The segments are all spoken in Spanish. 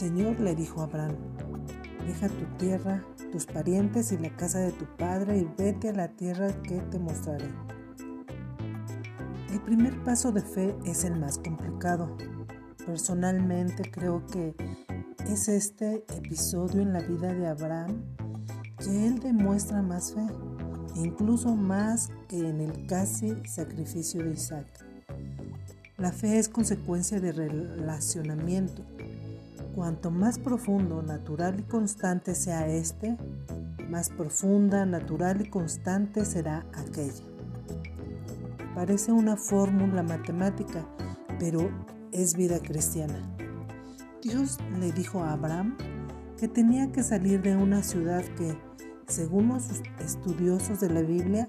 Señor le dijo a Abraham, deja tu tierra, tus parientes y la casa de tu padre y vete a la tierra que te mostraré. El primer paso de fe es el más complicado. Personalmente creo que es este episodio en la vida de Abraham que él demuestra más fe, incluso más que en el casi sacrificio de Isaac. La fe es consecuencia de relacionamiento. Cuanto más profundo, natural y constante sea este, más profunda, natural y constante será aquella. Parece una fórmula matemática, pero es vida cristiana. Dios le dijo a Abraham que tenía que salir de una ciudad que, según los estudiosos de la Biblia,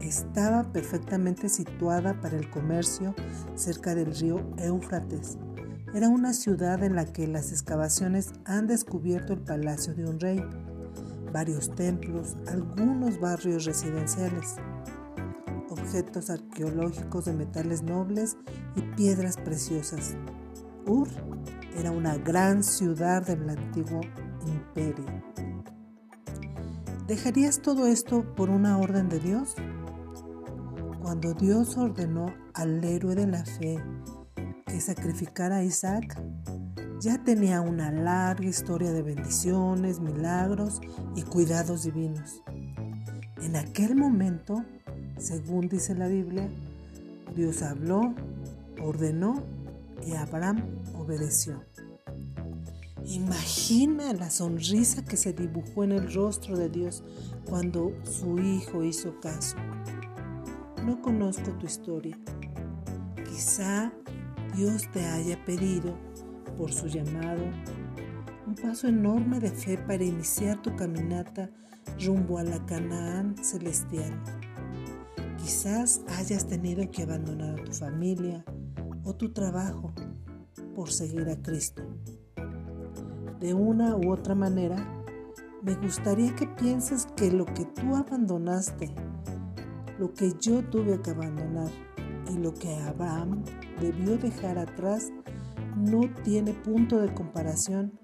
estaba perfectamente situada para el comercio cerca del río Éufrates. Era una ciudad en la que las excavaciones han descubierto el palacio de un rey, varios templos, algunos barrios residenciales, objetos arqueológicos de metales nobles y piedras preciosas. Ur era una gran ciudad del antiguo imperio. ¿Dejarías todo esto por una orden de Dios? Cuando Dios ordenó al héroe de la fe que sacrificara a Isaac, ya tenía una larga historia de bendiciones, milagros y cuidados divinos. En aquel momento, según dice la Biblia, Dios habló, ordenó y Abraham obedeció. Imagina la sonrisa que se dibujó en el rostro de Dios cuando su hijo hizo caso. No conozco tu historia. Quizá Dios te haya pedido, por su llamado, un paso enorme de fe para iniciar tu caminata rumbo a la Canaán celestial. Quizás hayas tenido que abandonar a tu familia o tu trabajo por seguir a Cristo. De una u otra manera, me gustaría que pienses que lo que tú abandonaste lo que yo tuve que abandonar y lo que Abraham debió dejar atrás no tiene punto de comparación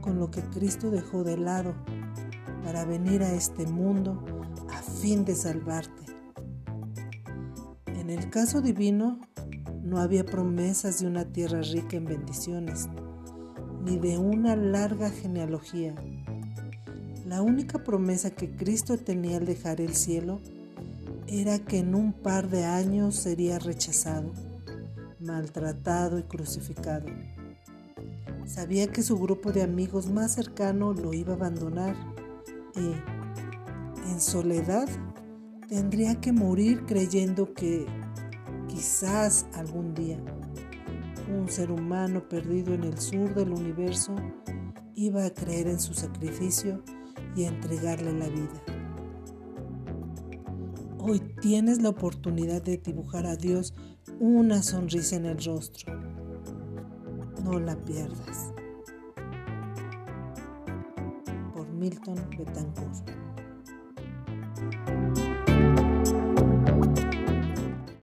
con lo que Cristo dejó de lado para venir a este mundo a fin de salvarte. En el caso divino, no había promesas de una tierra rica en bendiciones, ni de una larga genealogía. La única promesa que Cristo tenía al dejar el cielo era que en un par de años sería rechazado, maltratado y crucificado. Sabía que su grupo de amigos más cercano lo iba a abandonar y, en soledad, tendría que morir creyendo que quizás algún día un ser humano perdido en el sur del universo iba a creer en su sacrificio y entregarle la vida. Hoy tienes la oportunidad de dibujar a Dios una sonrisa en el rostro. No la pierdas. Por Milton Betancourt.